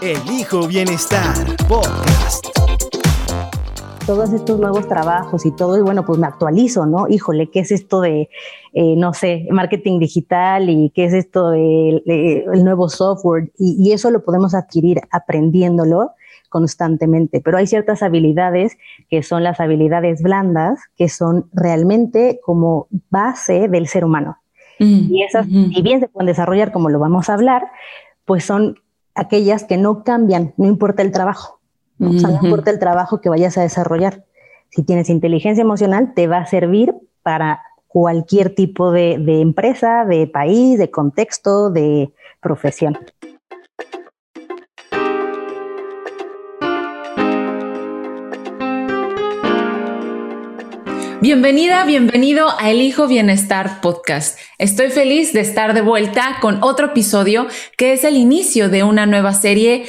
Elijo Bienestar Podcast. Todos estos nuevos trabajos y todo, y bueno, pues me actualizo, ¿no? Híjole, ¿qué es esto de, eh, no sé, marketing digital y qué es esto del de, el nuevo software? Y, y eso lo podemos adquirir aprendiéndolo constantemente, pero hay ciertas habilidades que son las habilidades blandas, que son realmente como base del ser humano. Mm, y esas, mm. y bien se pueden desarrollar como lo vamos a hablar, pues son aquellas que no cambian, no importa el trabajo. ¿no? O sea, no importa el trabajo que vayas a desarrollar. Si tienes inteligencia emocional, te va a servir para cualquier tipo de, de empresa, de país, de contexto, de profesión. Bienvenida, bienvenido a El Hijo Bienestar Podcast. Estoy feliz de estar de vuelta con otro episodio que es el inicio de una nueva serie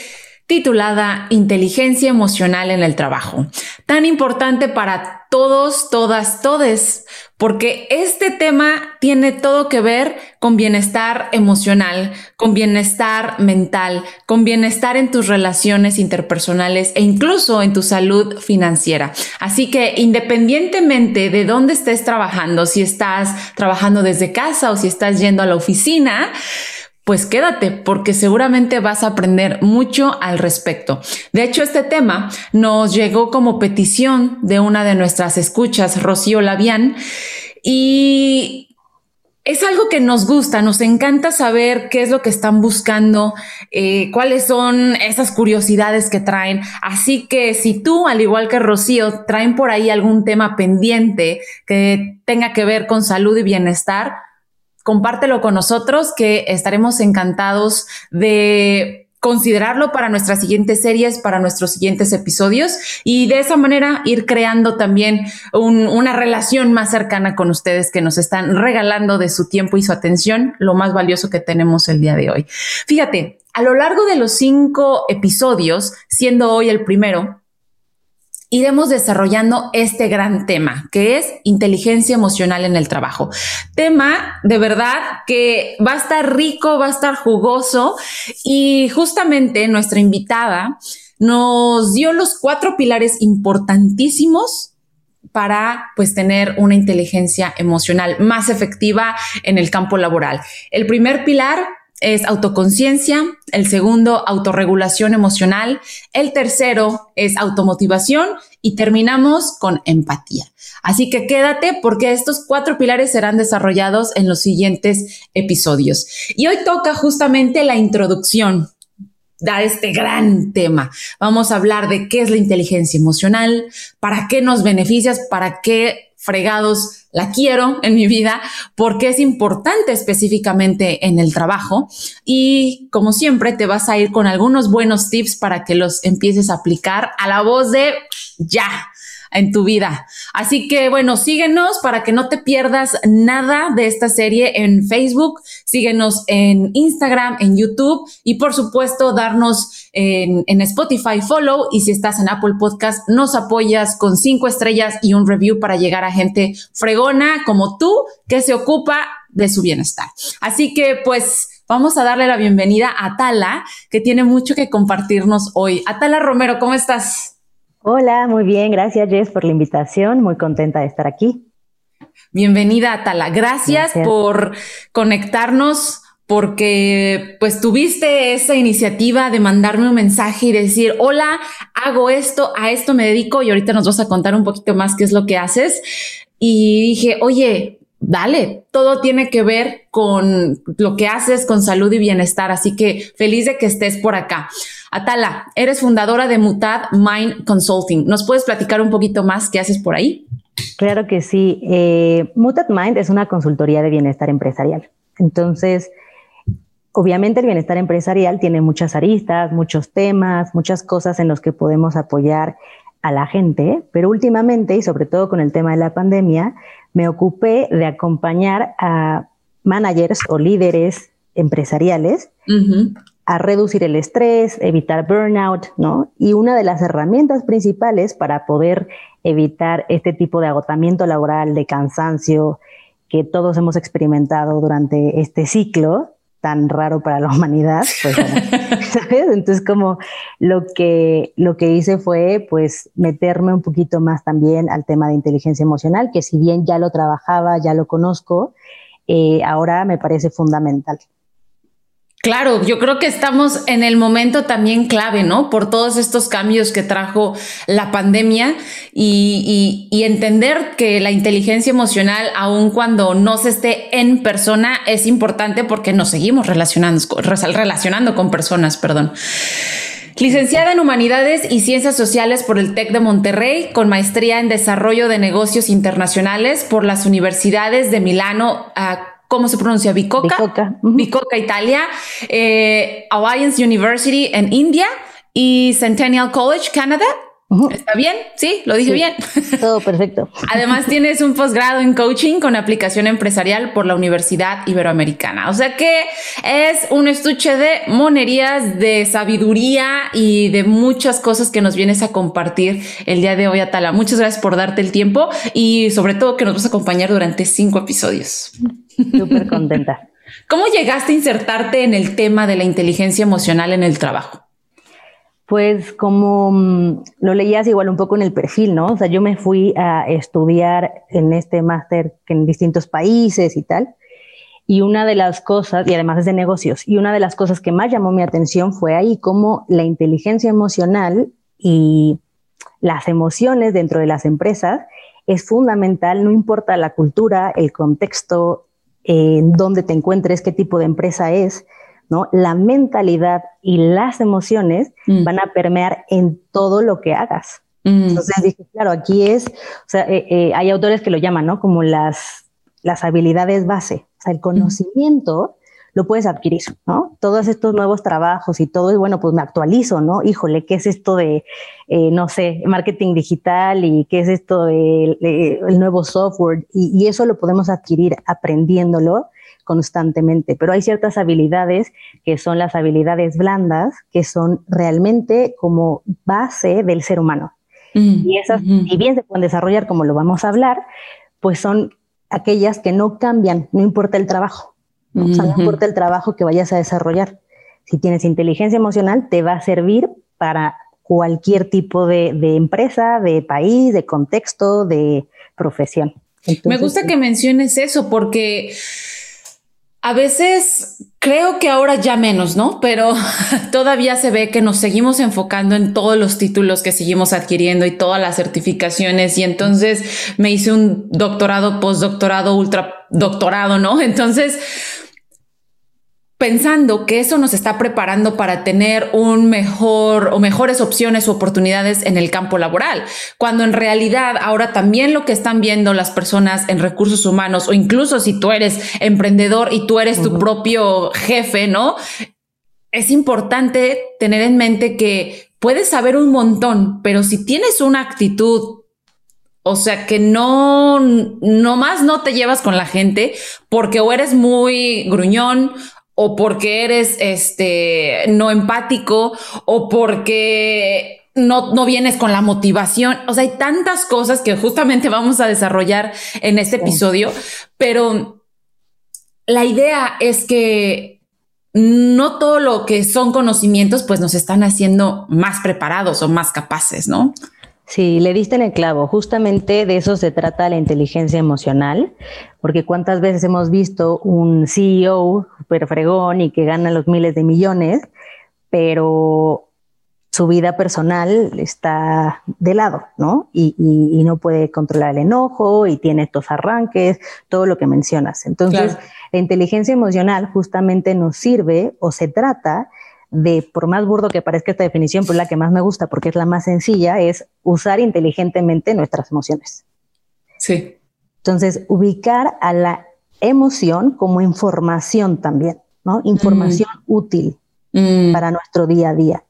titulada Inteligencia Emocional en el Trabajo. Tan importante para todos, todas, todes, porque este tema tiene todo que ver con bienestar emocional, con bienestar mental, con bienestar en tus relaciones interpersonales e incluso en tu salud financiera. Así que independientemente de dónde estés trabajando, si estás trabajando desde casa o si estás yendo a la oficina, pues quédate porque seguramente vas a aprender mucho al respecto. De hecho, este tema nos llegó como petición de una de nuestras escuchas, Rocío Labián, y es algo que nos gusta, nos encanta saber qué es lo que están buscando, eh, cuáles son esas curiosidades que traen. Así que si tú, al igual que Rocío, traen por ahí algún tema pendiente que tenga que ver con salud y bienestar, compártelo con nosotros que estaremos encantados de considerarlo para nuestras siguientes series, para nuestros siguientes episodios y de esa manera ir creando también un, una relación más cercana con ustedes que nos están regalando de su tiempo y su atención, lo más valioso que tenemos el día de hoy. Fíjate, a lo largo de los cinco episodios, siendo hoy el primero, iremos desarrollando este gran tema, que es inteligencia emocional en el trabajo. Tema de verdad que va a estar rico, va a estar jugoso y justamente nuestra invitada nos dio los cuatro pilares importantísimos para pues tener una inteligencia emocional más efectiva en el campo laboral. El primer pilar es autoconciencia, el segundo, autorregulación emocional, el tercero es automotivación y terminamos con empatía. Así que quédate porque estos cuatro pilares serán desarrollados en los siguientes episodios. Y hoy toca justamente la introducción a este gran tema. Vamos a hablar de qué es la inteligencia emocional, para qué nos beneficias, para qué fregados la quiero en mi vida, porque es importante específicamente en el trabajo. Y como siempre, te vas a ir con algunos buenos tips para que los empieces a aplicar a la voz de ya en tu vida. Así que bueno, síguenos para que no te pierdas nada de esta serie en Facebook, síguenos en Instagram, en YouTube y por supuesto darnos en, Spotify follow y si estás en Apple Podcast nos apoyas con cinco estrellas y un review para llegar a gente fregona como tú que se ocupa de su bienestar. Así que pues... Vamos a darle la bienvenida a Atala, que tiene mucho que compartirnos hoy. Atala Romero, ¿cómo estás? Hola, muy bien, gracias Jess por la invitación, muy contenta de estar aquí. Bienvenida, Atala. Gracias, gracias. por conectarnos porque pues tuviste esa iniciativa de mandarme un mensaje y decir, hola, hago esto, a esto me dedico y ahorita nos vas a contar un poquito más qué es lo que haces. Y dije, oye, dale, todo tiene que ver con lo que haces con salud y bienestar, así que feliz de que estés por acá. Atala, eres fundadora de Mutad Mind Consulting. ¿Nos puedes platicar un poquito más qué haces por ahí? Claro que sí. Eh, Mutad Mind es una consultoría de bienestar empresarial. Entonces, obviamente el bienestar empresarial tiene muchas aristas, muchos temas, muchas cosas en los que podemos apoyar a la gente, pero últimamente, y sobre todo con el tema de la pandemia, me ocupé de acompañar a managers o líderes empresariales a reducir el estrés, evitar burnout, ¿no? Y una de las herramientas principales para poder evitar este tipo de agotamiento laboral, de cansancio que todos hemos experimentado durante este ciclo, tan raro para la humanidad, pues ¿sabes? Entonces como lo que, lo que hice fue pues meterme un poquito más también al tema de inteligencia emocional, que si bien ya lo trabajaba, ya lo conozco, eh, ahora me parece fundamental. Claro, yo creo que estamos en el momento también clave, ¿no? Por todos estos cambios que trajo la pandemia y, entender que la inteligencia emocional, aun cuando no se esté en persona, es importante porque nos seguimos relacionando, relacionando con personas, perdón. Licenciada en Humanidades y Ciencias Sociales por el TEC de Monterrey, con maestría en Desarrollo de Negocios Internacionales por las universidades de Milano, ¿cómo se pronuncia? Bicocca. Bicocca, Italia, eh, Alliance University en India y Centennial College, Canadá. ¿Está bien? Sí, lo dije bien. Todo perfecto. Además, tienes un posgrado en coaching con aplicación empresarial por la Universidad Iberoamericana. O sea que es un estuche de monerías, de sabiduría y de muchas cosas que nos vienes a compartir el día de hoy, Atala. Muchas gracias por darte el tiempo y sobre todo que nos vas a acompañar durante cinco episodios. Súper contenta. ¿Cómo llegaste a insertarte en el tema de la inteligencia emocional en el trabajo? Pues como mm, lo leías igual un poco en el perfil, ¿no? O sea, yo me fui a estudiar en este máster en distintos países y tal. Y una de las cosas, y además es de negocios, y una de las cosas que más llamó mi atención fue ahí cómo la inteligencia emocional y las emociones dentro de las empresas es fundamental, no importa la cultura, el contexto, en dónde te encuentres, qué tipo de empresa es, ¿no? La mentalidad y las emociones mm. van a permear en todo lo que hagas. Mm. Entonces dije, claro, aquí es, o sea, eh, eh, hay autores que lo llaman, ¿no? Como las, las habilidades base, o sea, el conocimiento lo puedes adquirir, ¿no? Todos estos nuevos trabajos y todo, y bueno, pues me actualizo, ¿no? Híjole, ¿qué es esto de, eh, no sé, marketing digital y qué es esto del de, el nuevo software? Y, y, eso lo podemos adquirir aprendiéndolo constantemente, pero hay ciertas habilidades que son las habilidades blandas, que son realmente como base del ser humano. Mm, y esas, y bien se pueden desarrollar como lo vamos a hablar, pues son aquellas que no cambian, no importa el trabajo, ¿no? O sea, no importa el trabajo que vayas a desarrollar. Si tienes inteligencia emocional, te va a servir para cualquier tipo de, de empresa, de país, de contexto, de profesión. Me gusta que menciones eso porque a veces creo que ahora ya menos, ¿no? Pero todavía se ve que nos seguimos enfocando en todos los títulos que seguimos adquiriendo y todas las certificaciones. Y entonces me hice un doctorado, postdoctorado, ultra doctorado, ¿no? Entonces pensando que eso nos está preparando para tener un mejor o mejores opciones o oportunidades en el campo laboral, cuando en realidad ahora también lo que están viendo las personas en recursos humanos o incluso si tú eres emprendedor y tú eres tu propio jefe, ¿no? Es importante tener en mente que puedes saber un montón, pero si tienes una actitud o sea que no, no más no te llevas con la gente porque o eres muy gruñón o porque eres este no empático o porque no, no vienes con la motivación. O sea, hay tantas cosas que justamente vamos a desarrollar en este episodio, pero la idea es que no todo lo que son conocimientos pues nos están haciendo más preparados o más capaces, ¿no? Sí, le diste en el clavo. Justamente de eso se trata la inteligencia emocional, porque cuántas veces hemos visto un CEO super fregón y que gana los miles de millones, pero su vida personal está de lado, ¿no? Y, no puede controlar el enojo y tiene estos arranques, todo lo que mencionas. Entonces, la inteligencia emocional justamente nos sirve o se trata de, por más burdo que parezca esta definición, pues la que más me gusta porque es la más sencilla, es usar inteligentemente nuestras emociones. Sí. Entonces, ubicar a la emoción como información también. ¿no? Información mm. útil mm. para nuestro día a día.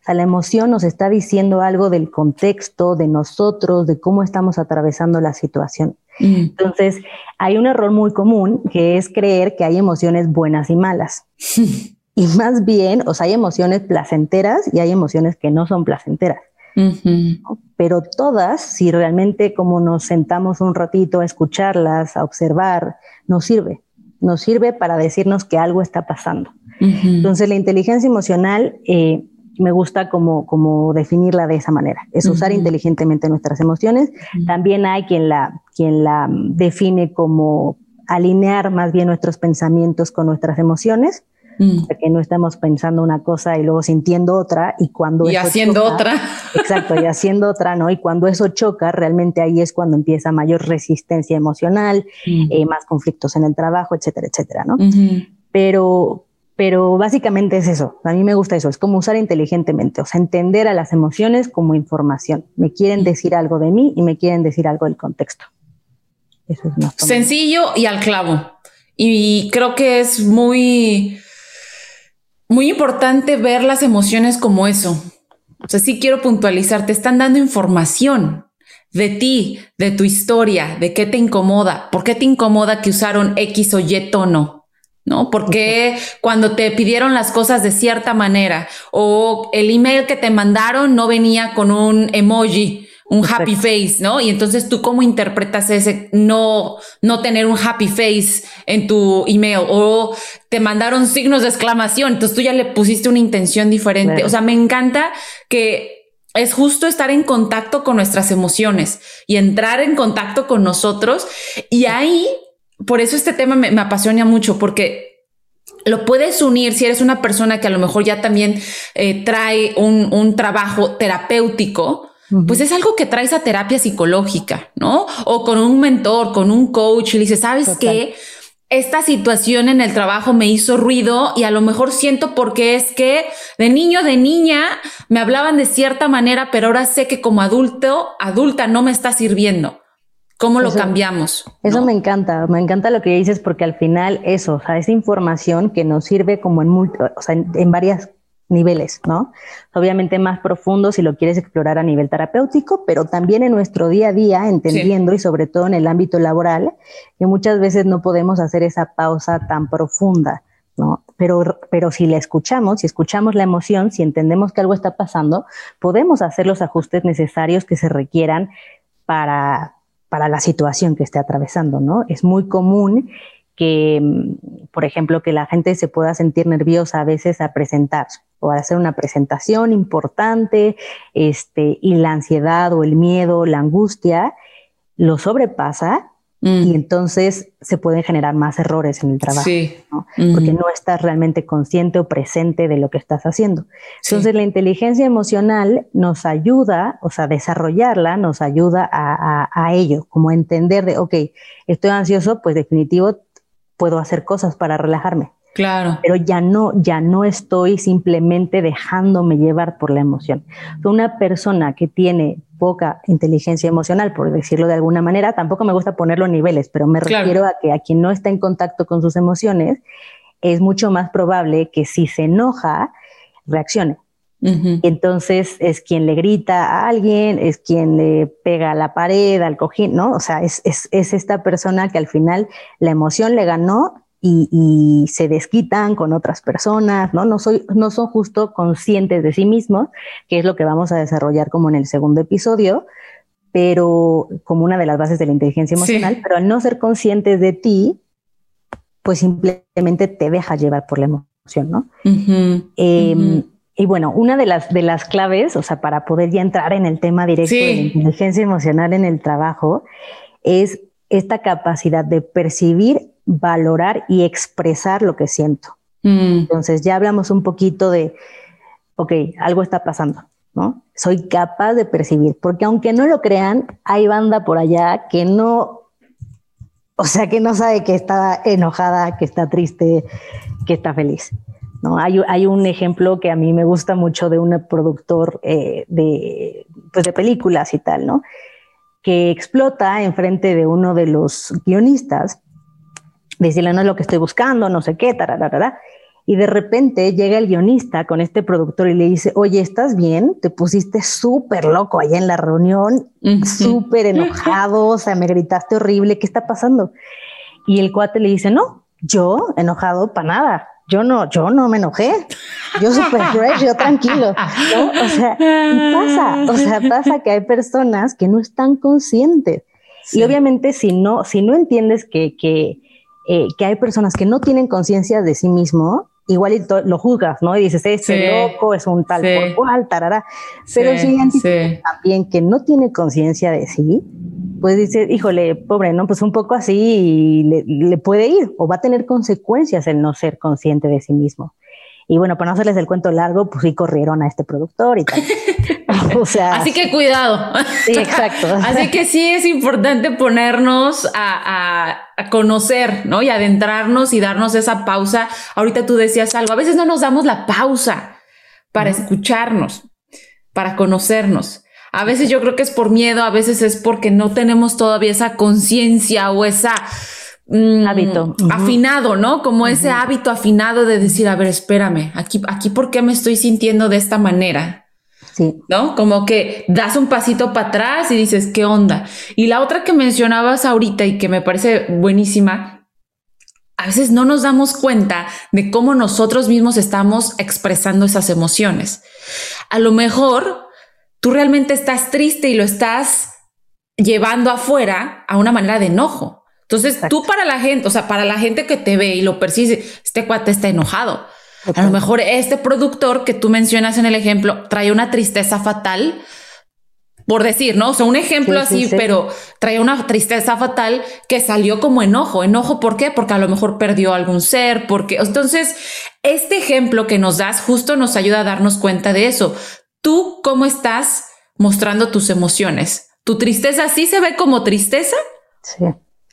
O sea, la emoción nos está diciendo algo del contexto, de nosotros, de cómo estamos atravesando la situación. Mm. Entonces, hay un error muy común que es creer que hay emociones buenas y malas. y más bien, o sea, hay emociones placenteras y hay emociones que no son placenteras. Pero todas, si realmente como nos sentamos un ratito a escucharlas, a observar, nos sirve. Nos sirve para decirnos que algo está pasando. Entonces, la inteligencia emocional eh, me gusta como, como definirla de esa manera, es usar inteligentemente nuestras emociones. También hay quien la, quien la define como alinear más bien nuestros pensamientos con nuestras emociones, mm. que no estamos pensando una cosa y luego sintiendo otra y cuando... Y haciendo otra. Exacto, y haciendo otra, ¿no? Y cuando eso choca, realmente ahí es cuando empieza mayor resistencia emocional, mm. eh, más conflictos en el trabajo, etcétera, etcétera, ¿no? Pero, pero básicamente es eso. A mí me gusta eso. Es como usar inteligentemente, o sea, entender a las emociones como información. Me quieren decir algo de mí y me quieren decir algo del contexto. Eso es más sencillo y al clavo. Y creo que es muy, muy importante ver las emociones como eso. O sea, sí quiero puntualizar, te están dando información de ti, de tu historia, de qué te incomoda, por qué te incomoda que usaron X o Y tono ¿no? Porque cuando te pidieron las cosas de cierta manera o el email que te mandaron no venía con un emoji, un happy face, ¿no? Y entonces tú cómo interpretas ese no no tener un happy face en tu email o te mandaron signos de exclamación, entonces tú ya le pusiste una intención diferente. O sea, me encanta que es justo estar en contacto con nuestras emociones y entrar en contacto con nosotros. Y ahí por eso este tema me, apasiona mucho, porque lo puedes unir si eres una persona que a lo mejor ya también eh, trae un, trabajo terapéutico, pues es algo que traes a terapia psicológica, ¿no? O con un mentor, con un coach, y le dices, ¿sabes qué? Esta situación en el trabajo me hizo ruido y a lo mejor siento porque es que de niño, de niña, me hablaban de cierta manera, pero ahora sé que como adulto, adulta no me está sirviendo. ¿Cómo lo cambiamos? Eso me encanta, me encanta lo que dices porque al final eso, o sea, esa información que nos sirve como en, o sea, en, varios niveles, ¿no? Obviamente más profundo si lo quieres explorar a nivel terapéutico, pero también en nuestro día a día, entendiendo y sobre todo en el ámbito laboral, que muchas veces no podemos hacer esa pausa tan profunda, ¿no? Pero, pero si la escuchamos, si escuchamos la emoción, si entendemos que algo está pasando, podemos hacer los ajustes necesarios que se requieran para para la situación que esté atravesando, ¿no? Es muy común que, por ejemplo, que la gente se pueda sentir nerviosa a veces a presentar o a hacer una presentación importante, este, y la ansiedad o el miedo, la angustia, lo sobrepasa Mm. Y entonces se pueden generar más errores en el trabajo, porque no estás realmente consciente o presente de lo que estás haciendo. Entonces la inteligencia emocional nos ayuda, o sea, desarrollarla nos ayuda a, a, ello, como entender de, ok, estoy ansioso, pues definitivo puedo hacer cosas para relajarme. Claro. Pero ya no, ya no estoy simplemente dejándome llevar por la emoción. Una persona que tiene poca inteligencia emocional, por decirlo de alguna manera, tampoco me gusta ponerlo en niveles, pero me refiero a que a quien no está en contacto con sus emociones, es mucho más probable que si se enoja, reaccione. entonces es quien le grita a alguien, es quien le pega a la pared, al cojín, ¿no? O sea, es, es, es esta persona que al final la emoción le ganó y, se desquitan con otras personas, ¿no? No, soy, no son justo conscientes de sí mismos, que es lo que vamos a desarrollar como en el segundo episodio, pero como una de las bases de la inteligencia emocional, pero al no ser conscientes de ti, pues simplemente te dejas llevar por la emoción, ¿no? Em, y bueno, una de las, de las claves, o sea, para poder ya entrar en el tema directo de la inteligencia emocional en el trabajo, es esta capacidad de percibir valorar y expresar lo que siento. Mm. Entonces ya hablamos un poquito de, ok, algo está pasando, ¿no? Soy capaz de percibir, porque aunque no lo crean, hay banda por allá que no, o sea, que no sabe que está enojada, que está triste, que está feliz. ¿no? Hay, hay un ejemplo que a mí me gusta mucho de un productor eh, de, pues de películas y tal, ¿no? Que explota enfrente de uno de los guionistas decirle no es lo que estoy buscando, no sé qué, tararara. Y de repente llega el guionista con este productor y le dice, oye, ¿estás bien? Te pusiste súper loco allá en la reunión, súper enojado, o sea, me gritaste horrible, ¿qué está pasando? Y el cuate le dice, no, yo enojado para nada. Yo no, yo no me enojé. Yo súper fresh, yo tranquilo. O sea, pasa, o sea, pasa que hay personas que no están conscientes. Y obviamente si no, si no entiendes que, que, eh, que hay personas que no tienen conciencia de sí mismo, igual lo juzgas, ¿no? Y dices, este loco es un tal por cual, tarará. Pero si sí, también que no tiene conciencia de sí, pues dice, híjole, pobre, ¿no? Pues un poco así le, puede ir o va a tener consecuencias el no ser consciente de sí mismo. Y bueno, para no hacerles el cuento largo, pues sí corrieron a este productor y tal. o sea. Así que cuidado. Sí, exacto. Así que sí es importante ponernos a, a, conocer, ¿no? Y adentrarnos y darnos esa pausa. Ahorita tú decías algo, a veces no nos damos la pausa para escucharnos, para conocernos. A veces yo creo que es por miedo, a veces es porque no tenemos todavía esa conciencia o esa mm, hábito afinado, ¿no? Como ese hábito afinado de decir, a ver, espérame, aquí, aquí, ¿por qué me estoy sintiendo de esta manera? Sí. ¿No? Como que das un pasito para atrás y dices, ¿qué onda? Y la otra que mencionabas ahorita y que me parece buenísima, a veces no nos damos cuenta de cómo nosotros mismos estamos expresando esas emociones. A lo mejor tú realmente estás triste y lo estás llevando afuera a una manera de enojo. Entonces tú para la gente, o sea, para la gente que te ve y lo percibe, este cuate está enojado. A lo mejor este productor que tú mencionas en el ejemplo trae una tristeza fatal, por decir, ¿no? O sea, un ejemplo así, pero trae una tristeza fatal que salió como enojo. ¿Enojo por qué? Porque a lo mejor perdió algún ser, porque entonces este ejemplo que nos das justo nos ayuda a darnos cuenta de eso tú cómo estás mostrando tus emociones. ¿Tu tristeza sí se ve como tristeza? Sí.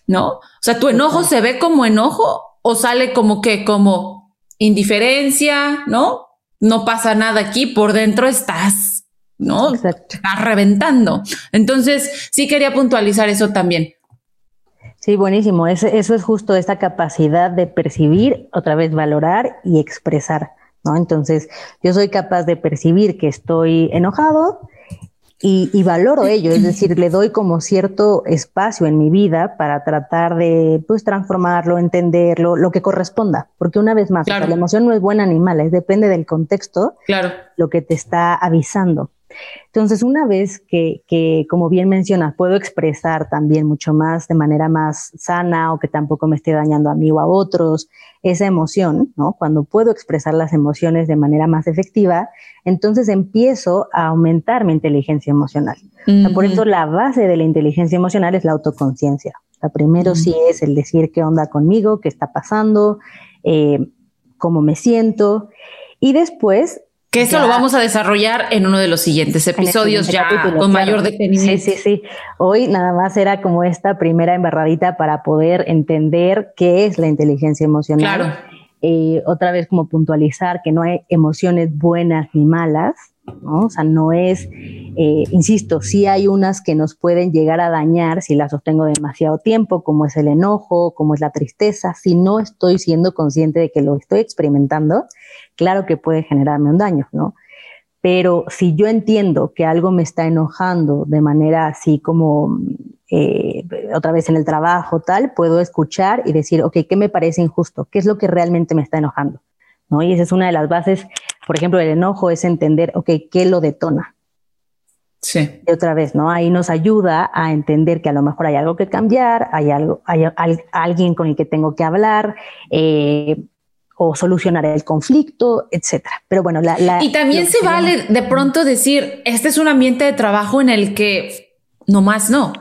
¿No? O sea, ¿tu enojo se ve como enojo o sale como que como indiferencia, ¿no? No pasa nada aquí, por dentro estás, ¿no? Exacto. Estás reventando. Entonces, sí quería puntualizar eso también. Sí, buenísimo. eso es justo esta capacidad de percibir, otra vez valorar y expresar. Entonces, yo soy capaz de percibir que estoy enojado y, valoro ello, es decir, le doy como cierto espacio en mi vida para tratar de, pues, transformarlo, entenderlo, lo que corresponda, porque una vez más, la emoción no es buena ni mala, es depende del contexto, claro. lo que te está avisando. Entonces, una vez que, que, como bien mencionas, puedo expresar también mucho más de manera más sana o que tampoco me esté dañando a mí o a otros, esa emoción, ¿no? Cuando puedo expresar las emociones de manera más efectiva, entonces empiezo a aumentar mi inteligencia emocional. por eso la base de la inteligencia emocional es la autoconciencia. O primero sí es el decir qué onda conmigo, qué está pasando, eh, cómo me siento. Y después que eso lo vamos a desarrollar en uno de los siguientes episodios ya con mayor detenimiento. Sí, sí, sí. Hoy nada más era como esta primera embarradita para poder entender qué es la inteligencia emocional. Claro. Eh, otra vez como puntualizar que no hay emociones buenas ni malas, ¿no? O sea, no es, eh, insisto, sí hay unas que nos pueden llegar a dañar si las sostengo demasiado tiempo, como es el enojo, como es la tristeza, si no estoy siendo consciente de que lo estoy experimentando, claro que puede generarme un daño, ¿no? Pero si yo entiendo que algo me está enojando de manera así como eh, otra vez en el trabajo, tal, puedo escuchar y decir, ok, ¿qué me parece injusto? ¿Qué es lo que realmente me está enojando? ¿No? Y esa es una de las bases, por ejemplo, el enojo es entender, ok, ¿qué lo detona? Sí. Y otra vez, ¿no? Ahí nos ayuda a entender que a lo mejor hay algo que cambiar, hay algo, hay, alguien con el que tengo que hablar, eh, o solucionar el conflicto, etcétera. Pero bueno, la, y también se vale de pronto decir, este es un ambiente de trabajo en el que no más no.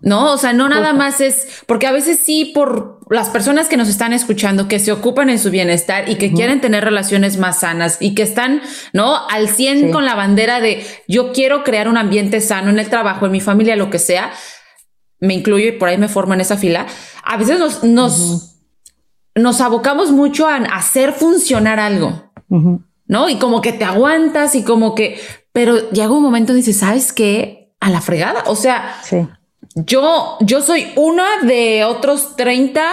No, o sea, no nada más es porque a veces sí por las personas que nos están escuchando, que se ocupan en su bienestar y que quieren tener relaciones más sanas y que están, ¿no? Al 100 con la bandera de yo quiero crear un ambiente sano en el trabajo, en mi familia, lo que sea, me incluyo y por ahí me formo en esa fila. A veces nos, nos nos abocamos mucho a hacer funcionar algo, ¿no? Y como que te aguantas y como que, pero llega un momento y dices, ¿sabes qué? A la fregada. O sea, yo, yo soy una de otros 30,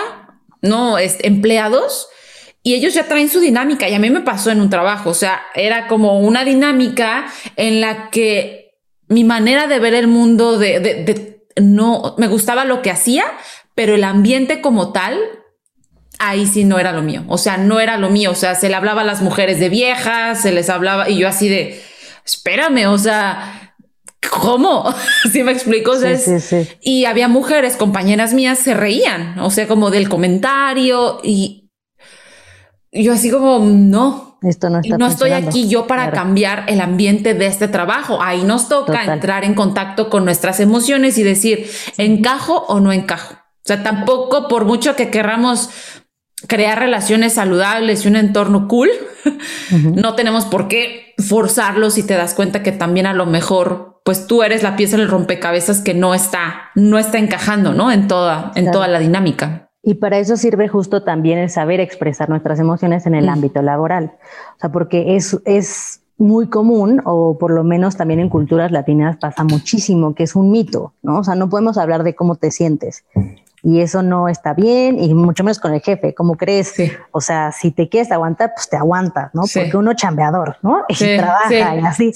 no, es, empleados y ellos ya traen su dinámica y a mí me pasó en un trabajo, o sea, era como una dinámica en la que mi manera de ver el mundo de, de no me gustaba lo que hacía, pero el ambiente como tal ahí sí no era lo mío. O sea, no era lo mío. O sea, se le hablaba a las mujeres de viejas, se les hablaba y yo así de, espérame, o sea, ¿cómo? ¿Sí me explico? Y había mujeres, compañeras mías, se reían, o sea, como del comentario y yo así como, no. Esto no, está no estoy aquí yo para cambiar el ambiente de este trabajo. Ahí nos toca entrar en contacto con nuestras emociones y decir, ¿encajo o no encajo? O sea, tampoco por mucho que querramos crear relaciones saludables y un entorno cool, no tenemos por qué forzarlo si te das cuenta que también a lo mejor pues tú eres la pieza del rompecabezas que no está no está encajando, ¿no? En toda en toda la dinámica. Y para eso sirve justo también el saber expresar nuestras emociones en el ámbito laboral. O sea, porque es es muy común, o por lo menos también en culturas latinas pasa muchísimo, que es un mito, ¿no? O sea, no podemos hablar de cómo te sientes y eso no está bien y mucho menos con el jefe, ¿cómo crees? O sea, si te quieres aguantar, pues te aguantas, ¿no? Porque uno chambeador, ¿no? Y trabaja y así.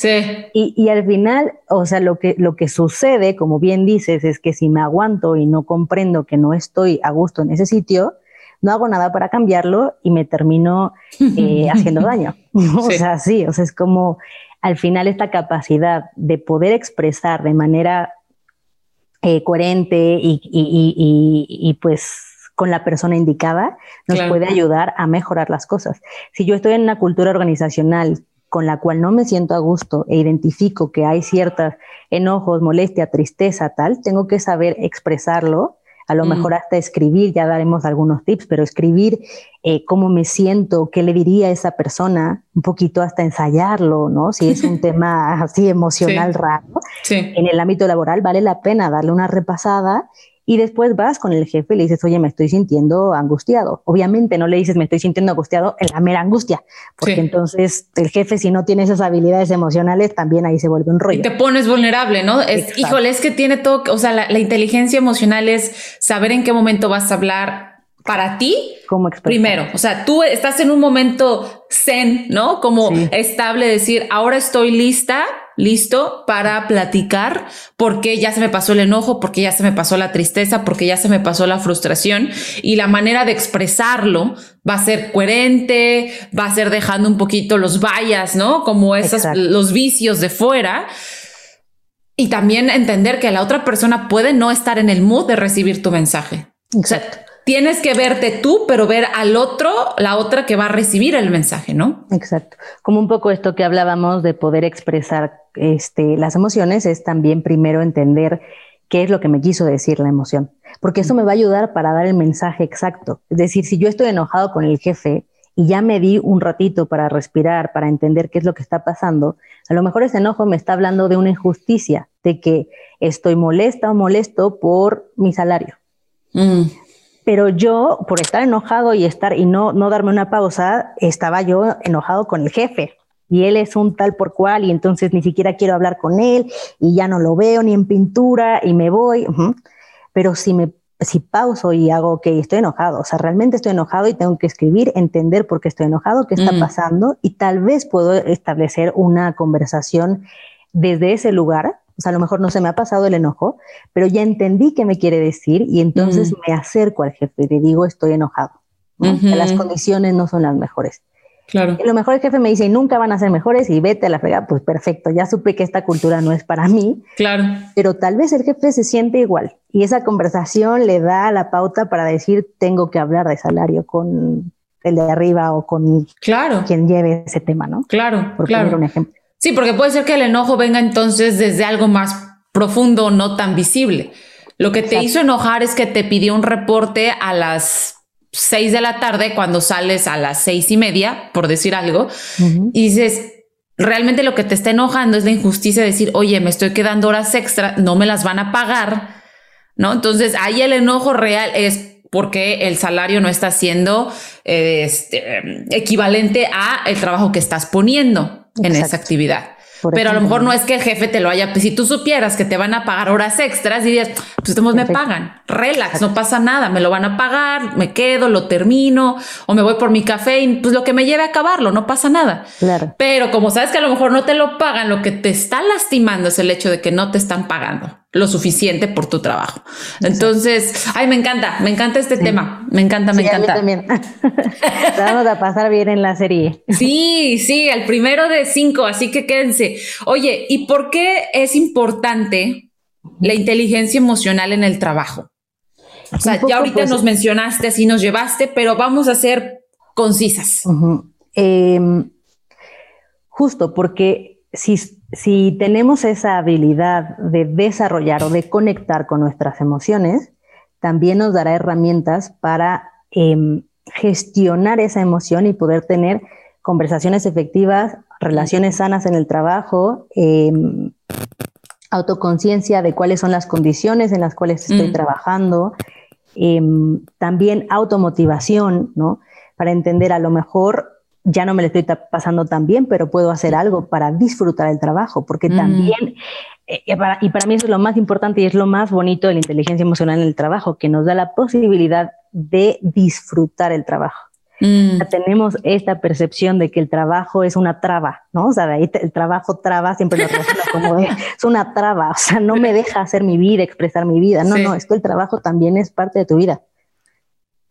Y, y, al final, o sea, lo que, lo que sucede, como bien dices, es que si me aguanto y no comprendo que no estoy a gusto en ese sitio, no hago nada para cambiarlo y me termino eh, haciendo daño. O sea, sí, o sea, es como al final esta capacidad de poder expresar de manera eh, coherente y, pues con la persona indicada, nos puede ayudar a mejorar las cosas. Si yo estoy en una cultura organizacional con la cual no me siento a gusto e identifico que hay ciertos enojos, molestia, tristeza, tal, tengo que saber expresarlo a lo mm. mejor hasta escribir, ya daremos algunos tips, pero escribir eh, cómo me siento, qué le diría a esa persona, un poquito hasta ensayarlo, ¿no? Si es un tema así emocional raro, en el ámbito laboral vale la pena darle una repasada y después vas con el jefe y le dices, oye, me estoy sintiendo angustiado. Obviamente no le dices, me estoy sintiendo angustiado en la mera angustia, porque entonces el jefe, si no tiene esas habilidades emocionales, también ahí se vuelve un rollo. Y te pones vulnerable, ¿no? Es, híjole, es que tiene todo, o sea, la, inteligencia emocional es saber en qué momento vas a hablar para ti. ¿Cómo Primero, o sea, tú estás en un momento zen, ¿no? Como estable, decir, ahora estoy lista listo para platicar porque ya se me pasó el enojo, porque ya se me pasó la tristeza, porque ya se me pasó la frustración y la manera de expresarlo va a ser coherente, va a ser dejando un poquito los vallas, ¿no? Como esos, los vicios de fuera. Y también entender que la otra persona puede no estar en el mood de recibir tu mensaje. Exacto tienes que verte tú, pero ver al otro, la otra que va a recibir el mensaje, ¿no? Exacto. Como un poco esto que hablábamos de poder expresar este, las emociones, es también primero entender qué es lo que me quiso decir la emoción, porque eso me va a ayudar para dar el mensaje exacto. Es decir, si yo estoy enojado con el jefe y ya me di un ratito para respirar, para entender qué es lo que está pasando, a lo mejor ese enojo me está hablando de una injusticia, de que estoy molesta o molesto por mi salario. Mm pero yo, por estar enojado y estar y no, no darme una pausa, estaba yo enojado con el jefe. Y él es un tal por cual, y entonces ni siquiera quiero hablar con él, y ya no lo veo ni en pintura, y me voy. Pero si me si pauso y hago, que estoy enojado, o sea, realmente estoy enojado y tengo que escribir, entender por qué estoy enojado, qué está mm. pasando, y tal vez puedo establecer una conversación desde ese lugar o sea, a lo mejor no se me ha pasado el enojo, pero ya entendí qué me quiere decir y entonces mm. me acerco al jefe y le digo, estoy enojado. las condiciones no son las mejores. Claro. Y lo mejor el jefe me dice, nunca van a ser mejores y vete a la frega, pues perfecto, ya supe que esta cultura no es para mí. Claro. Pero tal vez el jefe se siente igual y esa conversación le da la pauta para decir, tengo que hablar de salario con el de arriba o con claro. quien lleve ese tema, ¿no? Claro, Por claro. poner un ejemplo. Sí, porque puede ser que el enojo venga entonces desde algo más profundo, no tan visible. Lo que te hizo enojar es que te pidió un reporte a las seis de la tarde cuando sales a las seis y media, por decir algo, y dices, realmente lo que te está enojando es la injusticia de decir, oye, me estoy quedando horas extra, no me las van a pagar, ¿no? Entonces ahí el enojo real es porque el salario no está siendo eh, este, equivalente a el trabajo que estás poniendo en esa actividad. pero a lo mejor no es que el jefe te lo haya, pues, si tú supieras que te van a pagar horas extras, dirías, pues estamos me pagan, relax, no pasa nada, me lo van a pagar, me quedo, lo termino, o me voy por mi café y pues lo que me lleve a acabarlo, no pasa nada. Claro. Pero como sabes que a lo mejor no te lo pagan, lo que te está lastimando es el hecho de que no te están pagando lo suficiente por tu trabajo. Entonces, ay, me encanta, me encanta este tema, me encanta, me encanta. también. Vamos a pasar bien en la serie. Sí, sí, el primero de cinco, así que quédense. Oye, ¿y por qué es importante la inteligencia emocional en el trabajo? O sea, ya ahorita pues, nos mencionaste, así nos llevaste, pero vamos a ser concisas. Em, justo porque si si tenemos esa habilidad de desarrollar o de conectar con nuestras emociones, también nos dará herramientas para em, gestionar esa emoción y poder tener conversaciones efectivas, relaciones sanas en el trabajo, em, autoconciencia de cuáles son las condiciones en las cuales estoy mm. trabajando, em, también automotivación, ¿no? Para entender a lo mejor ya no me lo estoy pasando tan bien, pero puedo hacer algo para disfrutar el trabajo, porque mm. también, eh, y para mí eso es lo más importante y es lo más bonito de la inteligencia emocional en el trabajo, que nos da la posibilidad de disfrutar el trabajo. Mm. tenemos esta percepción de que el trabajo es una traba, ¿no? O sea, de ahí el trabajo traba, siempre lo como es una traba, o sea, no me deja hacer mi vida, expresar mi vida. No, no, es que el trabajo también es parte de tu vida.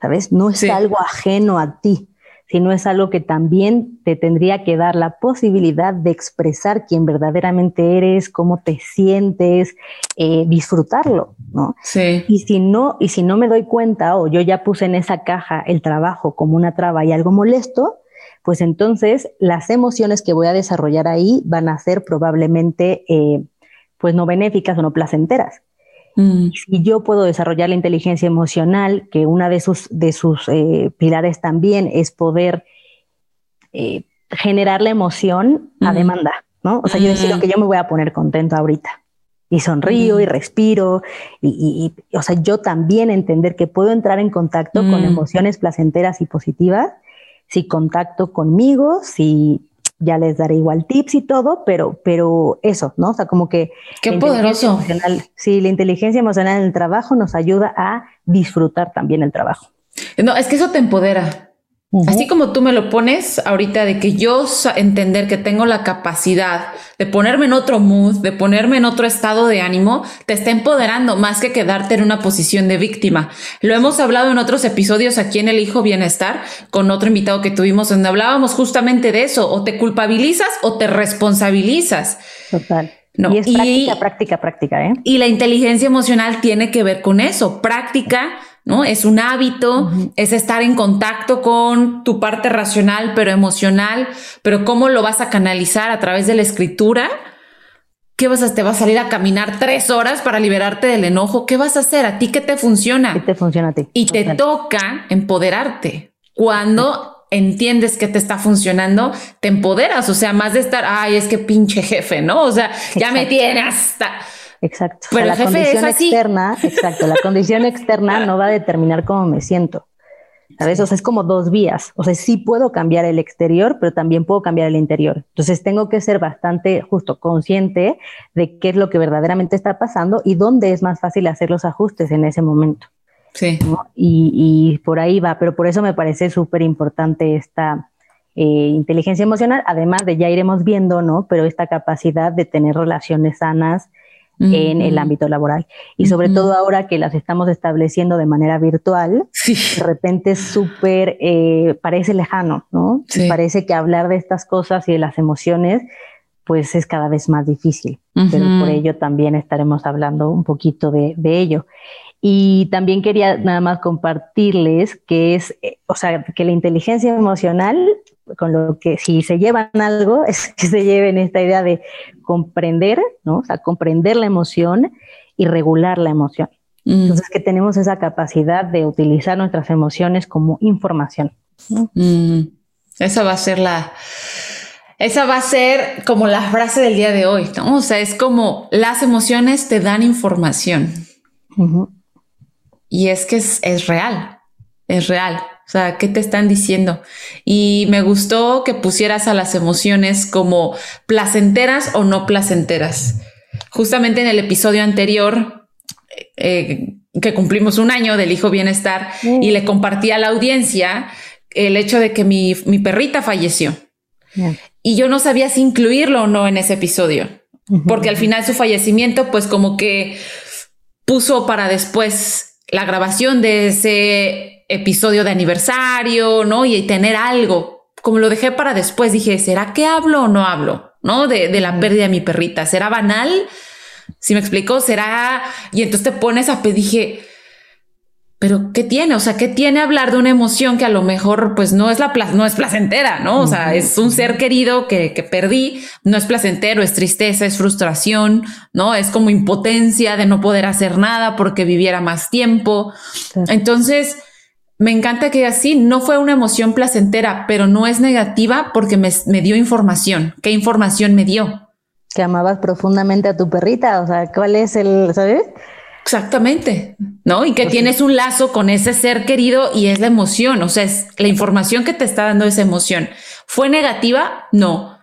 ¿Sabes? No es algo ajeno a ti sino es algo que también te tendría que dar la posibilidad de expresar quién verdaderamente eres, cómo te sientes, eh, disfrutarlo, ¿no? Sí. Y si no, y si no me doy cuenta o yo ya puse en esa caja el trabajo como una traba y algo molesto, pues entonces las emociones que voy a desarrollar ahí van a ser probablemente eh, pues no benéficas o no placenteras. Mm. Si yo puedo desarrollar la inteligencia emocional, que una de sus, de sus eh, pilares también es poder eh, generar la emoción a mm. demanda, ¿no? O sea, yo decido mm. que yo me voy a poner contento ahorita y sonrío y respiro y, y, o sea, yo también entender que puedo entrar en contacto con emociones placenteras y positivas si contacto conmigo, si ya les daré igual tips y todo, pero, pero eso, ¿no? O sea, como que... Qué poderoso. Sí, la inteligencia emocional en el trabajo nos ayuda a disfrutar también el trabajo. No, es que eso te empodera. Así como tú me lo pones ahorita de que yo entender que tengo la capacidad de ponerme en otro mood, de ponerme en otro estado de ánimo, te está empoderando más que quedarte en una posición de víctima. Lo hemos hablado en otros episodios aquí en El Hijo Bienestar con otro invitado que tuvimos donde hablábamos justamente de eso, o te culpabilizas o te responsabilizas. Total. No. Y es práctica, práctica, práctica. ¿eh? Y la inteligencia emocional tiene que ver con eso, práctica ¿no? Es un hábito, es estar en contacto con tu parte racional, pero emocional, pero cómo lo vas a canalizar a través de la escritura. ¿Qué vas a hacer? ¿Te vas a salir a caminar tres horas para liberarte del enojo? ¿Qué vas a hacer? ¿A ti qué te funciona? ¿Qué te funciona a ti? Y te toca empoderarte. Cuando entiendes que te está funcionando, te empoderas. O sea, más de estar, ay, es que pinche jefe, ¿no? O sea, ya me tiene hasta Exacto. Pero la condición externa, exacto, la condición externa no va a determinar cómo me siento. ¿Sabes? O sea, es como dos vías. O sea, sí puedo cambiar el exterior, pero también puedo cambiar el interior. Entonces tengo que ser bastante justo consciente de qué es lo que verdaderamente está pasando y dónde es más fácil hacer los ajustes en ese momento. Sí. Y, por ahí va, pero por eso me parece súper importante esta eh, inteligencia emocional, además de ya iremos viendo, ¿no? Pero esta capacidad de tener relaciones sanas, en el ámbito laboral. Y sobre todo ahora que las estamos estableciendo de manera virtual, de repente súper, eh, parece lejano, ¿no? Parece que hablar de estas cosas y de las emociones, pues es cada vez más difícil, pero por ello también estaremos hablando un poquito de, de ello. Y también quería nada más compartirles que es, eh, o sea, que la inteligencia emocional, con lo que si se llevan algo, es que se lleven esta idea de comprender, ¿no? O sea, comprender la emoción y regular la emoción. Mm. Entonces, que tenemos esa capacidad de utilizar nuestras emociones como información. Mm. Esa va a ser la, esa va a ser como la frase del día de hoy, ¿no? O sea, es como las emociones te dan información. Y es que es, real, es real. O sea, ¿qué te están diciendo? Y me gustó que pusieras a las emociones como placenteras o no placenteras. Justamente en el episodio anterior, eh, que cumplimos un año del hijo bienestar, y le compartí a la audiencia el hecho de que mi, perrita falleció. Y yo no sabía si incluirlo o no en ese episodio, porque al final su fallecimiento, pues como que puso para después la grabación de ese episodio de aniversario, ¿no? Y tener algo. Como lo dejé para después, dije, ¿será que hablo o no hablo? ¿No? De, de la pérdida de mi perrita. ¿Será banal? Si me explicó, será. Y entonces te pones a pedir, dije, pero ¿qué tiene? O sea, ¿qué tiene hablar de una emoción que a lo mejor pues no es la no es placentera, ¿no? O sea, es un ser querido que, que, perdí, no es placentero, es tristeza, es frustración, ¿no? Es como impotencia de no poder hacer nada porque viviera más tiempo. Entonces, me encanta que así no fue una emoción placentera, pero no es negativa porque me, me dio información. ¿Qué información me dio? Que amabas profundamente a tu perrita, o sea, ¿cuál es el, sabes? Exactamente, ¿no? Y que tienes un lazo con ese ser querido y es la emoción, o sea, es la información que te está dando esa emoción. ¿Fue negativa? No.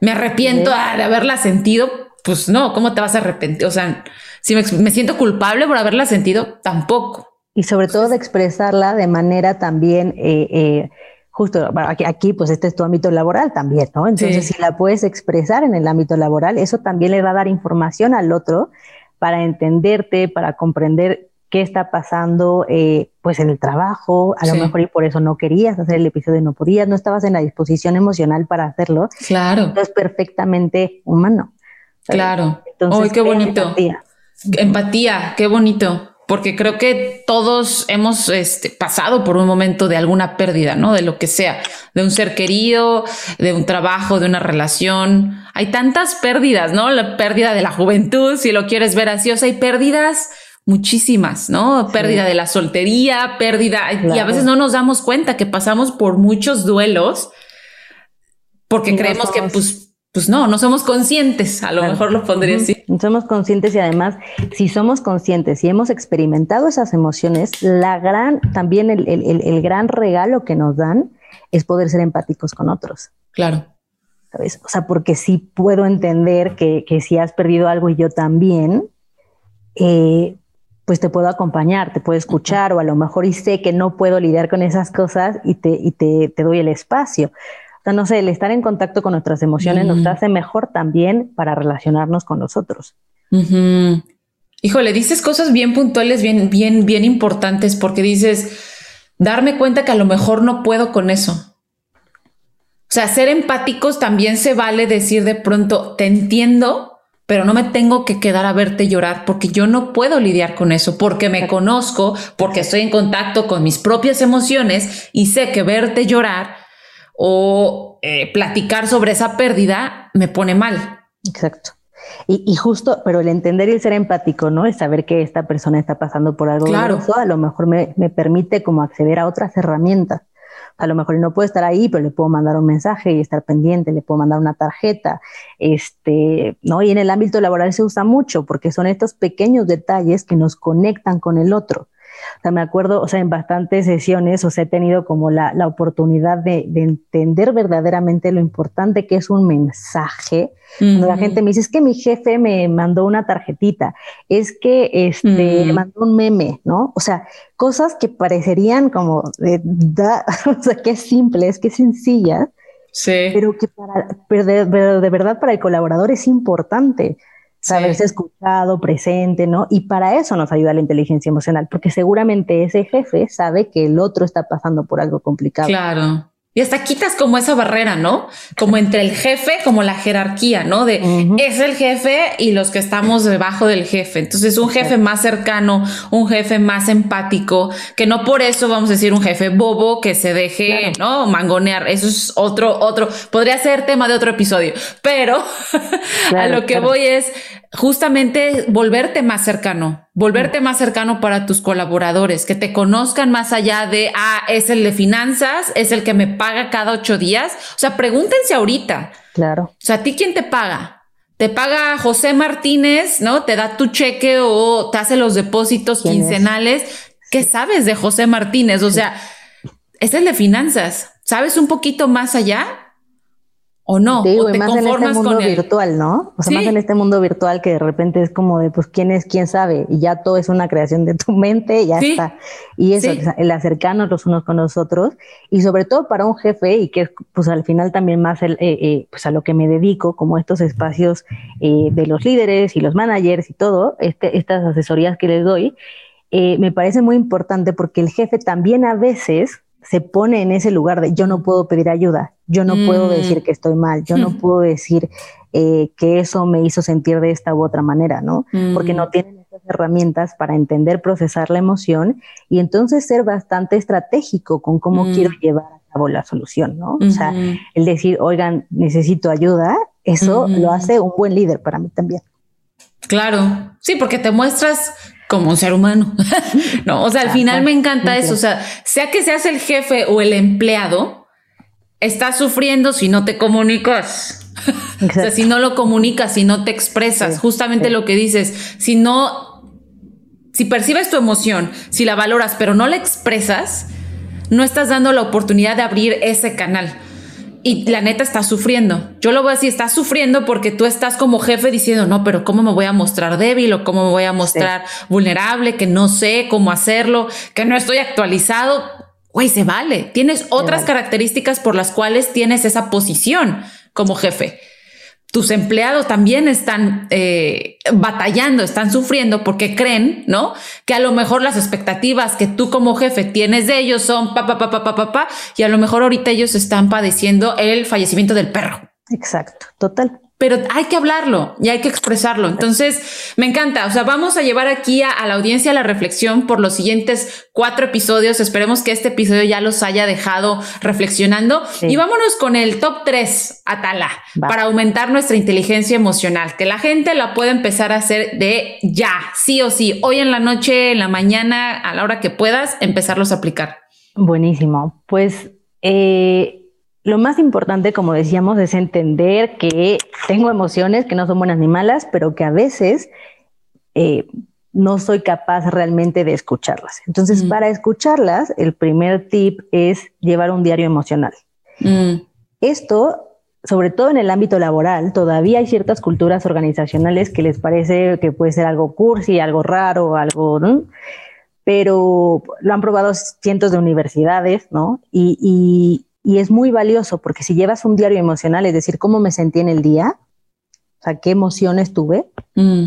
¿Me arrepiento de haberla sentido? Pues no, ¿cómo te vas a arrepentir? O sea, si me, siento culpable por haberla sentido, tampoco. Y sobre todo de expresarla de manera también, eh, eh, justo aquí, aquí, pues este es tu ámbito laboral también, ¿no? Entonces, si la puedes expresar en el ámbito laboral, eso también le va a dar información al otro para entenderte, para comprender qué está pasando eh, pues en el trabajo, a lo mejor y por eso no querías hacer el episodio, no podías, no estabas en la disposición emocional para hacerlo. Claro. Es perfectamente humano. Claro. Entonces, qué bonito! Empatía. empatía, qué bonito porque creo que todos hemos este, pasado por un momento de alguna pérdida, ¿no? De lo que sea, de un ser querido, de un trabajo, de una relación. Hay tantas pérdidas, ¿no? La pérdida de la juventud, si lo quieres ver así, o sea, hay pérdidas muchísimas, ¿no? Pérdida de la soltería, pérdida, y a veces no nos damos cuenta que pasamos por muchos duelos porque creemos que pues pues no, no somos conscientes, a lo mejor lo pondría así. No somos conscientes y además, si somos conscientes y hemos experimentado esas emociones, la gran, también el, gran regalo que nos dan es poder ser empáticos con otros. Claro. ¿Sabes? O sea, porque sí puedo entender que, si has perdido algo y yo también, eh, pues te puedo acompañar, te puedo escuchar, o a lo mejor y sé que no puedo lidiar con esas cosas y te, y te, te doy el espacio sea, no sé, el estar en contacto con nuestras emociones nos hace mejor también para relacionarnos con los otros. Híjole, dices cosas bien puntuales, bien, bien, bien importantes, porque dices, darme cuenta que a lo mejor no puedo con eso. O sea, ser empáticos también se vale decir de pronto, te entiendo, pero no me tengo que quedar a verte llorar porque yo no puedo lidiar con eso, porque me conozco, porque estoy en contacto con mis propias emociones y sé que verte llorar o eh, platicar sobre esa pérdida me pone mal. Exacto. Y, justo, pero el entender y el ser empático, ¿no? Es saber que esta persona está pasando por algo claro. a lo mejor me, me, permite como acceder a otras herramientas. A lo mejor no puedo estar ahí, pero le puedo mandar un mensaje y estar pendiente, le puedo mandar una tarjeta, este, ¿no? Y en el ámbito laboral se usa mucho porque son estos pequeños detalles que nos conectan con el otro. O sea, me acuerdo, o sea, en bastantes sesiones, o sea, he tenido como la, la oportunidad de, de, entender verdaderamente lo importante que es un mensaje. Cuando la gente me dice, es que mi jefe me mandó una tarjetita, es que este, me mandó un meme, ¿no? O sea, cosas que parecerían como, de, o sea, que es simple, es que es sencilla, sí. pero que para, pero de verdad para el colaborador es importante saberse escuchado, presente, ¿no? Y para eso nos ayuda la inteligencia emocional, porque seguramente ese jefe sabe que el otro está pasando por algo complicado. Claro. Y hasta quitas como esa barrera, ¿no? Como entre el jefe, como la jerarquía, ¿no? De es el jefe y los que estamos debajo del jefe. Entonces, un jefe más cercano, un jefe más empático, que no por eso vamos a decir un jefe bobo que se deje, ¿no? Mangonear. Eso es otro, otro, podría ser tema de otro episodio, pero a lo que voy es justamente volverte más cercano, volverte más cercano para tus colaboradores, que te conozcan más allá de, ah, es el de finanzas, es el que me paga cada ocho días. O sea, pregúntense ahorita. Claro. O sea, ¿a ti quién te paga? Te paga José Martínez, ¿no? Te da tu cheque o te hace los depósitos quincenales. ¿Qué sabes de José Martínez? O sea, es el de finanzas. ¿Sabes un poquito más allá? ¿O no? Digo, y más en este mundo virtual, ¿no? O sea, más en este mundo virtual que de repente es como de, pues, ¿quién es quién sabe? Y ya todo es una creación de tu mente y ya está. Y eso, el acercarnos los unos con los otros y sobre todo para un jefe y que pues al final también más el, eh, eh, pues a lo que me dedico, como estos espacios eh, de los líderes y los managers y todo, este, estas asesorías que les doy, me parece muy importante porque el jefe también a veces se pone en ese lugar de yo no puedo pedir ayuda, yo no puedo mm. decir que estoy mal, yo no puedo decir eh, que eso me hizo sentir de esta u otra manera, ¿no? Porque no mm. tienen esas herramientas para entender, procesar la emoción y entonces ser bastante estratégico con cómo mm. quiero llevar a cabo la solución, ¿no? O sea, el decir, oigan, necesito ayuda, eso lo hace un buen líder para mí también. Claro, sí, porque te muestras como un ser humano. no, o sea, al final me encanta eso. O sea, sea que seas el jefe o el empleado, estás sufriendo si no te comunicas. o sea, si no lo comunicas, si no te expresas, justamente lo que dices, si no, si percibes tu emoción, si la valoras, pero no la expresas, no estás dando la oportunidad de abrir ese canal y la neta está sufriendo. Yo lo voy a decir, está sufriendo porque tú estás como jefe diciendo, no, pero ¿cómo me voy a mostrar débil o cómo me voy a mostrar vulnerable, que no sé cómo hacerlo, que no estoy actualizado? Güey, se vale. Tienes otras características por las cuales tienes esa posición como jefe tus empleados también están eh, batallando, están sufriendo porque creen, ¿no? Que a lo mejor las expectativas que tú como jefe tienes de ellos son pa, pa, pa, pa, pa, pa, pa, y a lo mejor ahorita ellos están padeciendo el fallecimiento del perro. Exacto, total pero hay que hablarlo y hay que expresarlo. Entonces, me encanta. O sea, vamos a llevar aquí a, la audiencia la reflexión por los siguientes cuatro episodios. Esperemos que este episodio ya los haya dejado reflexionando. Y vámonos con el top tres, Atala, para aumentar nuestra inteligencia emocional, que la gente la pueda empezar a hacer de ya, sí o sí, hoy en la noche, en la mañana, a la hora que puedas, empezarlos a aplicar. Buenísimo. Pues, eh, lo más importante, como decíamos, es entender que tengo emociones que no son buenas ni malas, pero que a veces eh, no soy capaz realmente de escucharlas. Entonces, mm. para escucharlas, el primer tip es llevar un diario emocional. Mm. Esto, sobre todo en el ámbito laboral, todavía hay ciertas culturas organizacionales que les parece que puede ser algo cursi, algo raro, algo, pero lo han probado cientos de universidades, ¿no? y, y es muy valioso porque si llevas un diario emocional, es decir, cómo me sentí en el día, o sea, qué emociones tuve mm.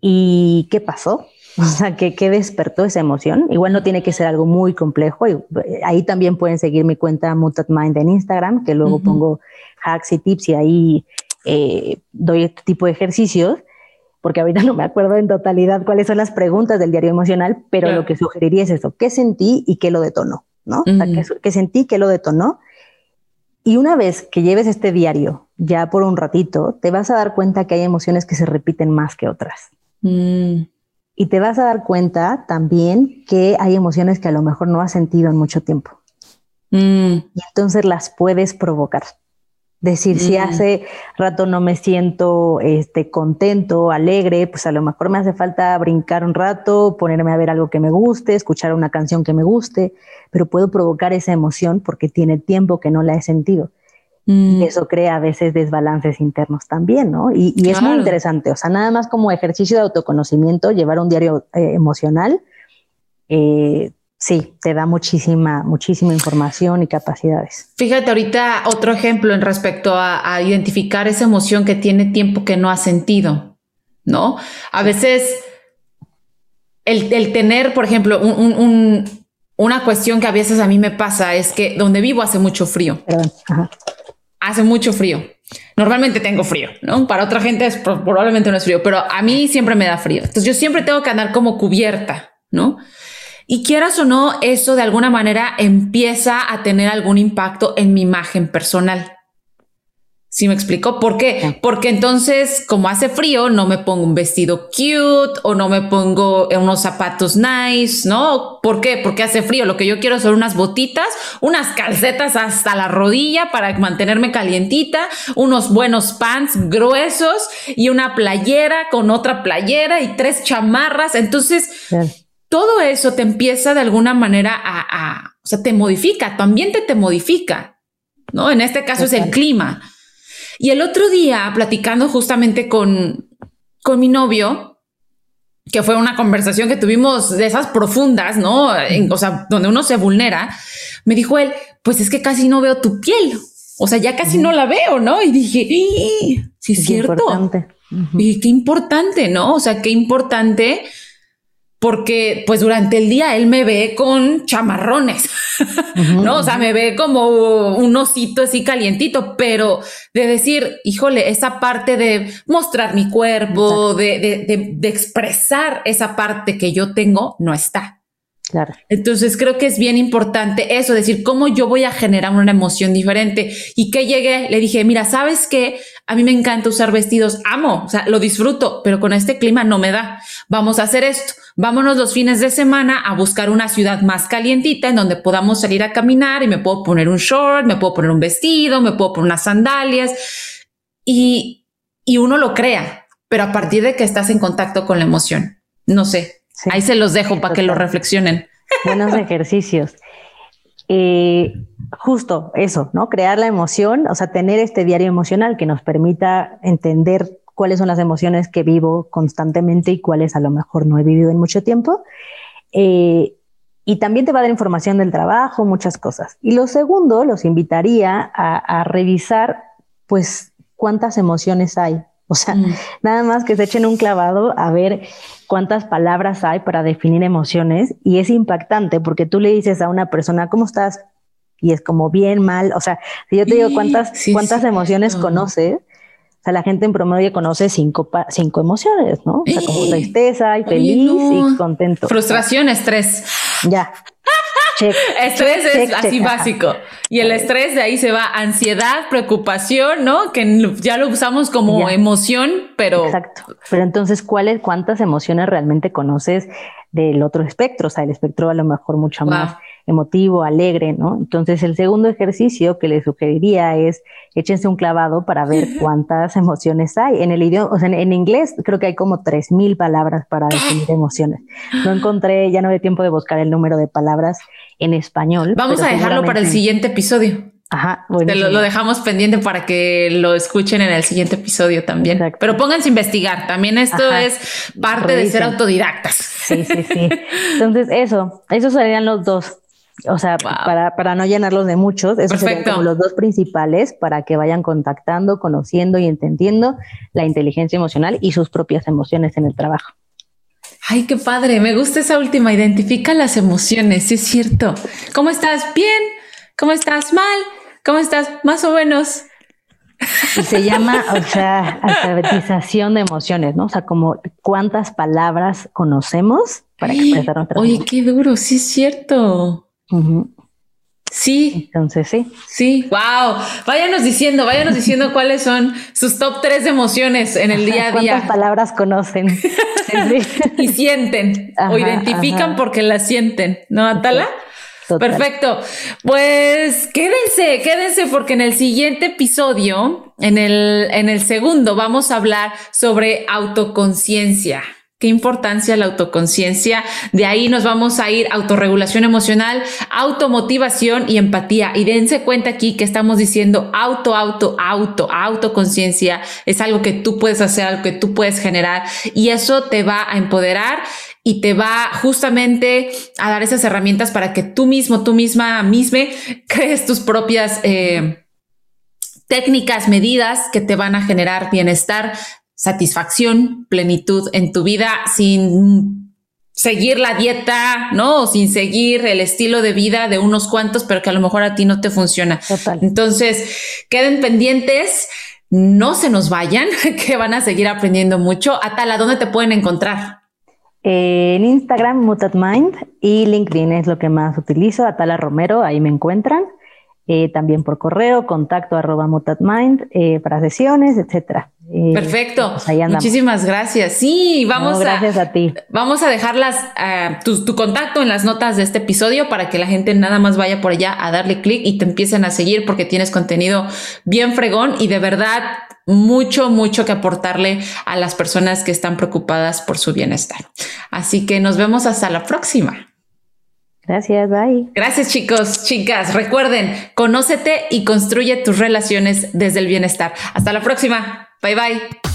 y qué pasó, o sea, ¿qué, ¿qué, despertó esa emoción. Igual no tiene que ser algo muy complejo. Y eh, ahí también pueden seguir mi cuenta Mutat Mind en Instagram, que luego pongo hacks y tips y ahí eh, doy este tipo de ejercicios, porque ahorita no me acuerdo en totalidad cuáles son las preguntas del diario emocional, pero lo que sugeriría es eso, ¿qué sentí y qué lo detonó? ¿no? O sea, ¿qué, ¿qué, sentí, qué lo detonó? Y una vez que lleves este diario ya por un ratito, te vas a dar cuenta que hay emociones que se repiten más que otras. Mm. Y te vas a dar cuenta también que hay emociones que a lo mejor no has sentido en mucho tiempo. Mm. Y entonces las puedes provocar. Decir, si mm. hace rato no me siento este, contento, alegre, pues a lo mejor me hace falta brincar un rato, ponerme a ver algo que me guste, escuchar una canción que me guste, pero puedo provocar esa emoción porque tiene tiempo que no la he sentido. Y mm. eso crea a veces desbalances internos también, ¿no? Y, es muy interesante, o sea, nada más como ejercicio de autoconocimiento, llevar un diario eh, emocional, eh, sí, te da muchísima, muchísima información y capacidades. Fíjate ahorita otro ejemplo en respecto a, identificar esa emoción que tiene tiempo que no ha sentido, ¿no? A veces el, tener, por ejemplo, una cuestión que a veces a mí me pasa es que donde vivo hace mucho frío. Hace mucho frío. Normalmente tengo frío, ¿no? Para otra gente es, probablemente no es frío, pero a mí siempre me da frío. Entonces yo siempre tengo que andar como cubierta, ¿no? Y quieras o no, eso de alguna manera empieza a tener algún impacto en mi imagen personal. ¿Sí me explico? ¿Por qué? Porque entonces, como hace frío, no me pongo un vestido cute o no me pongo unos zapatos nice, ¿no? ¿Por qué? Porque hace frío. Lo que yo quiero son unas botitas, unas calcetas hasta la rodilla para mantenerme calientita, unos buenos pants gruesos y una playera con otra playera y tres chamarras. Entonces, todo eso te empieza de alguna manera a, O sea, te modifica, tu ambiente te modifica, ¿no? En este caso es el clima. Y el otro día, platicando justamente con, con mi novio, que fue una conversación que tuvimos de esas profundas, ¿no? o sea, donde uno se vulnera, me dijo él, pues es que casi no veo tu piel. O sea, ya casi no la veo, ¿no? Y dije, sí, es cierto. Importante. Y qué importante, ¿no? O sea, qué importante porque pues durante el día él me ve con chamarrones, ¿no? O sea, me ve como un osito así calientito, pero de decir, híjole, esa parte de mostrar mi cuerpo, de, de, de, expresar esa parte que yo tengo, no está. Claro. Entonces creo que es bien importante eso, decir cómo yo voy a generar una emoción diferente y que llegué, le dije, mira, sabes que a mí me encanta usar vestidos, amo, o sea, lo disfruto, pero con este clima no me da. Vamos a hacer esto. Vámonos los fines de semana a buscar una ciudad más calientita en donde podamos salir a caminar y me puedo poner un short, me puedo poner un vestido, me puedo poner unas sandalias y, y uno lo crea, pero a partir de que estás en contacto con la emoción. No sé, Ahí se los dejo para que lo reflexionen. Buenos ejercicios. Eh, justo eso, ¿no? Crear la emoción, o sea, tener este diario emocional que nos permita entender cuáles son las emociones que vivo constantemente y cuáles a lo mejor no he vivido en mucho tiempo. Eh, y también te va a dar información del trabajo, muchas cosas. Y lo segundo, los invitaría a, a revisar, pues, cuántas emociones hay. O sea, mm. nada más que se echen un clavado a ver cuántas palabras hay para definir emociones y es impactante porque tú le dices a una persona, ¿cómo estás? Y es como bien, mal. O sea, si yo te digo cuántas, cuántas emociones conoces, o sea, la gente en promedio conoce cinco, cinco emociones, ¿no? O sea, como tristeza y feliz y contento. Frustración, estrés. Ya. Estrés es así básico. Y el estrés de ahí se va ansiedad, preocupación, ¿no? Que ya lo usamos como emoción, pero. Exacto. Pero entonces, ¿cuáles, cuántas emociones realmente conoces del otro espectro? O sea, el espectro a lo mejor mucho más emotivo, alegre, ¿no? Entonces, el segundo ejercicio que les sugeriría es échense un clavado para ver cuántas emociones hay. En el idioma, o sea, en, inglés creo que hay como 3.000 palabras para definir emociones. No encontré, ya no hay tiempo de buscar el número de palabras en español. Vamos a dejarlo para el siguiente episodio. Ajá, bueno. Lo, lo, dejamos pendiente para que lo escuchen en el siguiente episodio también. Pero pónganse a investigar. También esto es parte de ser autodidactas. Sí, sí, sí. Entonces, eso, esos serían los dos. O sea, para, para, no llenarlos de muchos, esos serían como los dos principales para que vayan contactando, conociendo y entendiendo la inteligencia emocional y sus propias emociones en el trabajo. Ay, qué padre, me gusta esa última, identifica las emociones, sí es cierto. ¿Cómo estás? Bien, ¿cómo estás? Mal, ¿cómo estás? Más o menos. Y se llama, o sea, alfabetización de emociones, ¿no? O sea, como cuántas palabras conocemos para expresar nuestras Oye, qué duro, sí es cierto. Sí. Entonces, sí. Sí. Wow. Váyanos diciendo, váyanos diciendo cuáles son sus top tres emociones en el día a día. ¿Cuántas palabras conocen? y sienten o identifican porque las sienten. ¿No, Atala? Perfecto. Pues quédense, quédense porque en el siguiente episodio, en el, en el segundo, vamos a hablar sobre autoconciencia. Qué importancia la autoconciencia. De ahí nos vamos a ir autorregulación emocional, automotivación y empatía. Y dense cuenta aquí que estamos diciendo auto, auto, auto, autoconciencia. Es algo que tú puedes hacer, algo que tú puedes generar y eso te va a empoderar y te va justamente a dar esas herramientas para que tú mismo, tú misma, misme, crees tus propias eh, técnicas, medidas que te van a generar bienestar, satisfacción, plenitud en tu vida sin seguir la dieta, ¿no? O sin seguir el estilo de vida de unos cuantos, pero que a lo mejor a ti no te funciona. Total. Entonces, queden pendientes, no se nos vayan, que van a seguir aprendiendo mucho. Atala, ¿dónde te pueden encontrar? En Instagram, Mutatmind y LinkedIn es lo que más utilizo. Atala Romero, ahí me encuentran. Eh, también por correo, contacto arroba mutatmind eh, para sesiones, etcétera. Eh, Perfecto. Pues Muchísimas gracias. Sí, vamos gracias a, ti. Vamos a dejarlas tu, tu, contacto en las notas de este episodio para que la gente nada más vaya por allá a darle clic y te empiecen a seguir porque tienes contenido bien fregón y de verdad mucho, mucho que aportarle a las personas que están preocupadas por su bienestar. Así que nos vemos hasta la próxima. Gracias, bye. Gracias chicos, chicas. Recuerden, conócete y construye tus relaciones desde el bienestar. Hasta la próxima. Bye bye.